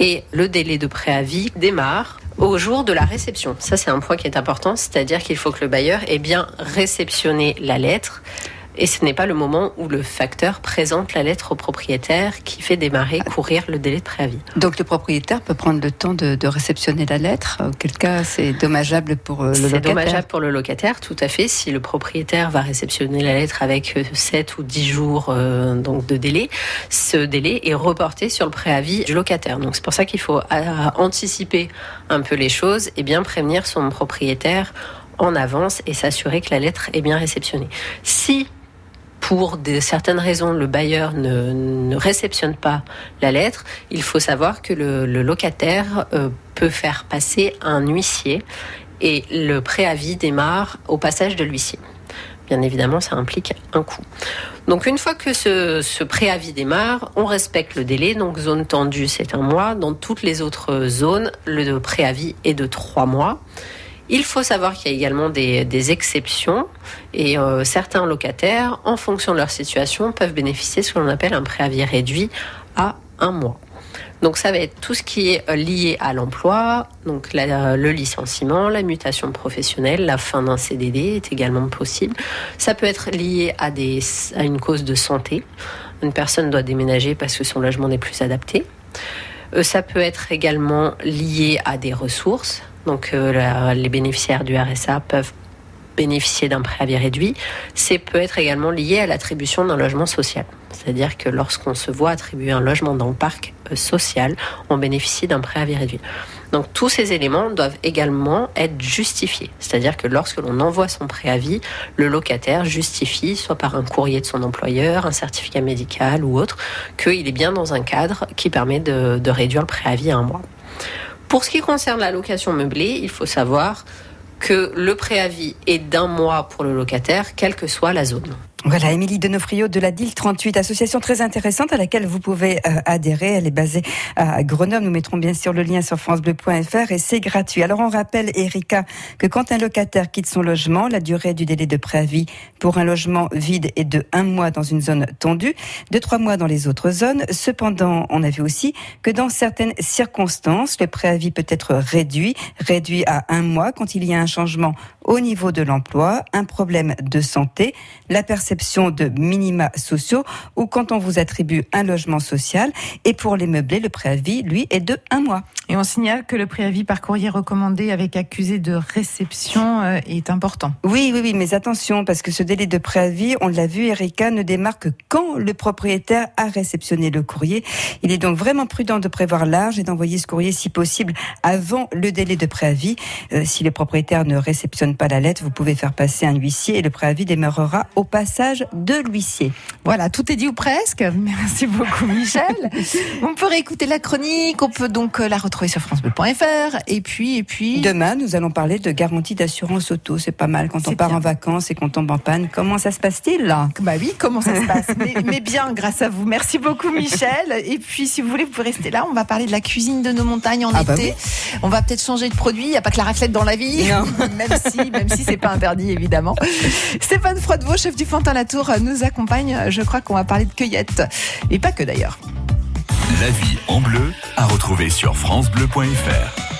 Et le délai de préavis démarre au jour de la réception. Ça, c'est un point qui est important, c'est-à-dire qu'il faut que le bailleur ait bien réceptionné la lettre et ce n'est pas le moment où le facteur présente la lettre au propriétaire qui fait démarrer, courir le délai de préavis. Donc le propriétaire peut prendre le temps de, réceptionner la lettre, auquel cas c'est dommageable pour euh, le locataire. C'est dommageable pour le locataire, tout à fait. Si le propriétaire va réceptionner la lettre avec 7 euh, ou 10 jours euh, donc de délai, ce délai est reporté sur le préavis du locataire. Donc c'est pour ça qu'il faut anticiper un peu les choses et bien prévenir son propriétaire en avance et s'assurer que la lettre est bien réceptionnée. Si pour de certaines raisons, le bailleur ne, réceptionne pas la lettre, il faut savoir que le, locataire euh, peut faire passer un huissier et le préavis démarre au passage de l'huissier. Bien évidemment, ça implique un coût. Donc une fois que ce, ce, préavis démarre, on respecte le délai. Donc zone tendue, c'est un mois. Dans toutes les autres zones, le préavis est de trois mois. Il faut savoir qu'il y a également des, exceptions et euh, certains locataires, en fonction de leur situation, peuvent bénéficier de ce que l'on appelle un préavis réduit à un mois. Donc ça va être tout ce qui est euh, lié à l'emploi, donc le licenciement, la mutation professionnelle, la fin d'un CDD est également possible. Ça peut être lié à, une cause de santé. Une personne doit déménager parce que son logement n'est plus adapté. Euh, ça peut être également lié à des ressources. Donc euh, les bénéficiaires du RSA peuvent bénéficier d'un préavis réduit. C'est peut être également lié à l'attribution d'un logement social. C'est-à-dire que lorsqu'on se voit attribuer un logement dans le parc euh, social, on bénéficie d'un préavis réduit. Donc tous ces éléments doivent également être justifiés. C'est-à-dire que lorsque l'on envoie son préavis, le locataire justifie, soit par un courrier de son employeur, un certificat médical ou autre, qu'il est bien dans un cadre qui permet de, de réduire le préavis à un mois. Pour ce qui concerne la location meublée, il faut savoir que le préavis est d'un mois pour le locataire, quelle que soit la zone. Voilà, Émilie Denofrio de la DIL 38, association très intéressante à laquelle vous pouvez euh, adhérer. Elle est basée à Grenoble. Nous mettrons bien sûr le lien sur francebleu.fr et c'est gratuit. Alors on rappelle, Erika, que quand un locataire quitte son logement, la durée du délai de préavis pour un logement vide est de un mois dans une zone tendue, de trois mois dans les autres zones. Cependant, on a vu aussi que dans certaines circonstances, le préavis peut être réduit, réduit à un mois quand il y a un changement au niveau de l'emploi, un problème de santé, la perception de minima sociaux ou quand on vous attribue un logement social. Et pour les meublés, le préavis, lui, est de un mois. Et on signale que le préavis par courrier recommandé avec accusé de réception euh, est important. Oui, oui, oui, mais attention, parce que ce délai de préavis, on l'a vu, Erika, ne démarque quand le propriétaire a réceptionné le courrier. Il est donc vraiment prudent de prévoir large et d'envoyer ce courrier, si possible, avant le délai de préavis. Euh, si le propriétaire ne pas la lettre, vous pouvez faire passer un huissier et le préavis démarrera au passage de l'huissier. Voilà, tout est dit ou presque. Merci beaucoup Michel. on peut réécouter la chronique, on peut donc euh, la retrouver sur francebleu.fr et puis et puis demain nous allons parler de garantie d'assurance auto, c'est pas mal quand on part en vacances et qu'on tombe en panne. Comment ça se passe-t-il là? Bah oui, comment ça se passe? Mais, bien grâce à vous. Merci beaucoup Michel et puis si vous voulez vous pouvez rester là, on va parler de la cuisine de nos montagnes en ah bah été. On va peut-être changer de produit, il n'y a pas que la raclette dans la vie. Même si même si c'est pas interdit évidemment. Stéphane Froidevaux, chef du Fantin Latour, nous accompagne. Je crois qu'on va parler de cueillette. Et pas que d'ailleurs. La vie en bleu à retrouver sur FranceBleu.fr.